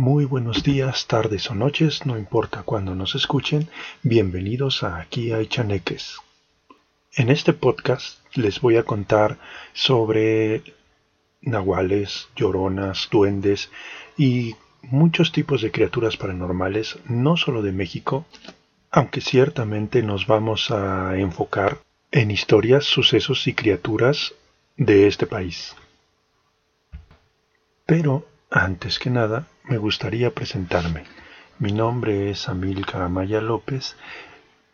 Muy buenos días, tardes o noches, no importa cuándo nos escuchen, bienvenidos a Aquí hay chaneques. En este podcast les voy a contar sobre nahuales, lloronas, duendes y muchos tipos de criaturas paranormales, no solo de México, aunque ciertamente nos vamos a enfocar en historias, sucesos y criaturas de este país. Pero, antes que nada, me gustaría presentarme. Mi nombre es Amil Caramaya López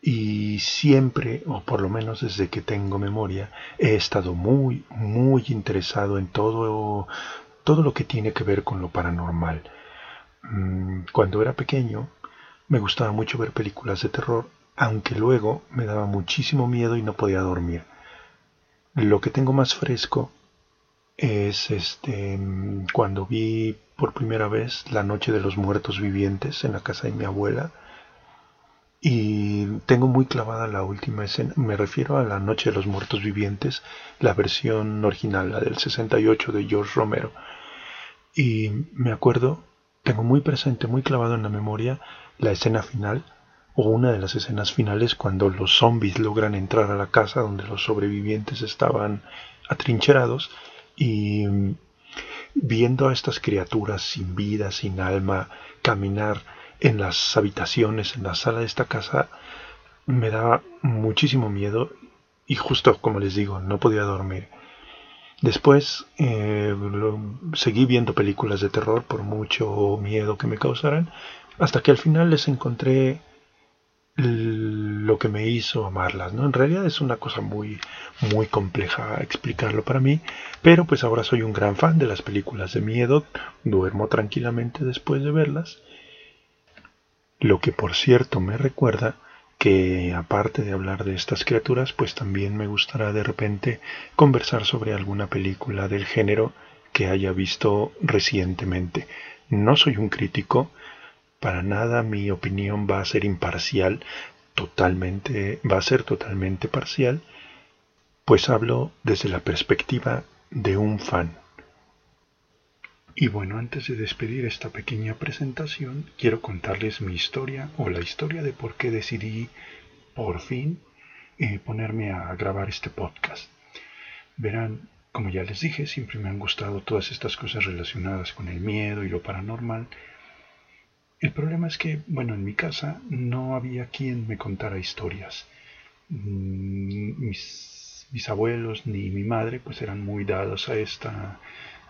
y siempre, o por lo menos desde que tengo memoria, he estado muy, muy interesado en todo, todo lo que tiene que ver con lo paranormal. Mm, cuando era pequeño, me gustaba mucho ver películas de terror, aunque luego me daba muchísimo miedo y no podía dormir. Lo que tengo más fresco es este cuando vi por primera vez La Noche de los Muertos Vivientes en la casa de mi abuela. Y tengo muy clavada la última escena, me refiero a La Noche de los Muertos Vivientes, la versión original, la del 68 de George Romero. Y me acuerdo, tengo muy presente, muy clavado en la memoria, la escena final, o una de las escenas finales cuando los zombies logran entrar a la casa donde los sobrevivientes estaban atrincherados y viendo a estas criaturas sin vida, sin alma, caminar en las habitaciones, en la sala de esta casa, me daba muchísimo miedo y justo como les digo, no podía dormir. Después eh, seguí viendo películas de terror por mucho miedo que me causaran, hasta que al final les encontré lo que me hizo amarlas, ¿no? En realidad es una cosa muy, muy compleja explicarlo para mí, pero pues ahora soy un gran fan de las películas de miedo, duermo tranquilamente después de verlas, lo que por cierto me recuerda que aparte de hablar de estas criaturas, pues también me gustará de repente conversar sobre alguna película del género que haya visto recientemente. No soy un crítico, para nada mi opinión va a ser imparcial, totalmente, va a ser totalmente parcial, pues hablo desde la perspectiva de un fan. Y bueno, antes de despedir esta pequeña presentación, quiero contarles mi historia o la historia de por qué decidí por fin eh, ponerme a grabar este podcast. Verán, como ya les dije, siempre me han gustado todas estas cosas relacionadas con el miedo y lo paranormal, el problema es que, bueno, en mi casa no había quien me contara historias. Mm, mis, abuelos ni mi madre pues eran muy dados a esta,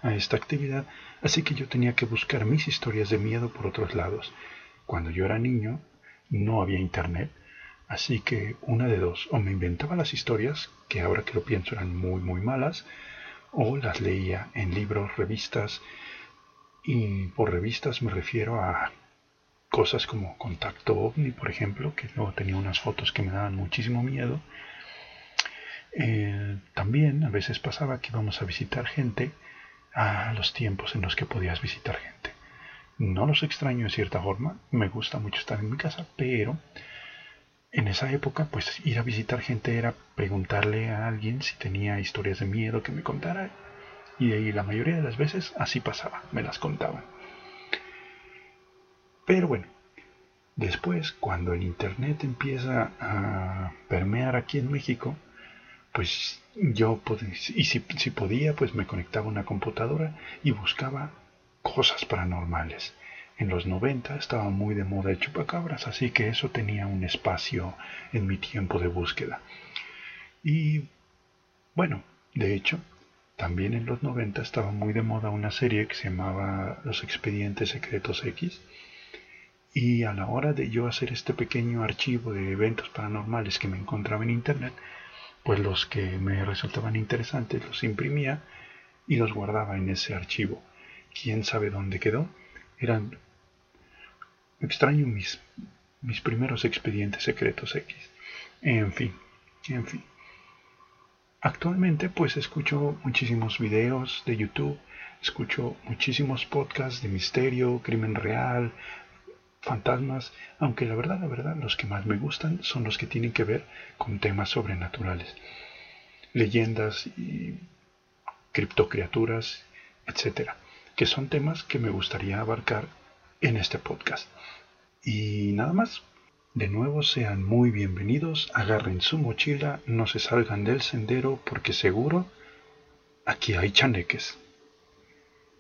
a esta actividad, así que yo tenía que buscar mis historias de miedo por otros lados. Cuando yo era niño no había internet, así que una de dos, o me inventaba las historias, que ahora que lo pienso eran muy muy malas, o las leía en libros, revistas, y por revistas me refiero a cosas como Contacto OVNI, por ejemplo, que luego tenía unas fotos que me daban muchísimo miedo. Eh, también a veces pasaba que íbamos a visitar gente a los tiempos en los que podías visitar gente. No los extraño en cierta forma, me gusta mucho estar en mi casa, pero en esa época pues ir a visitar gente era preguntarle a alguien si tenía historias de miedo que me contara y ahí la mayoría de las veces así pasaba, me las contaban. Pero bueno, después, cuando el Internet empieza a permear aquí en México, pues yo, y si, si podía, pues me conectaba a una computadora y buscaba cosas paranormales. En los 90 estaba muy de moda el chupacabras, así que eso tenía un espacio en mi tiempo de búsqueda. Y bueno, de hecho, también en los 90 estaba muy de moda una serie que se llamaba Los Expedientes Secretos X, y a la hora de yo hacer este pequeño archivo de eventos paranormales que me encontraba en internet, pues los que me resultaban interesantes los imprimía y los guardaba en ese archivo. ¿Quién sabe dónde quedó? Eran extraño mis, mis primeros expedientes secretos X. En fin, en fin. Actualmente pues escucho muchísimos videos de YouTube, escucho muchísimos podcasts de misterio, crimen real, fantasmas, aunque la verdad, la verdad, los que más me gustan son los que tienen que ver con temas sobrenaturales, leyendas y criptocriaturas, etcétera, que son temas que me gustaría abarcar en este podcast. Y nada más. De nuevo sean muy bienvenidos, agarren su mochila, no se salgan del sendero porque seguro aquí hay chaneques.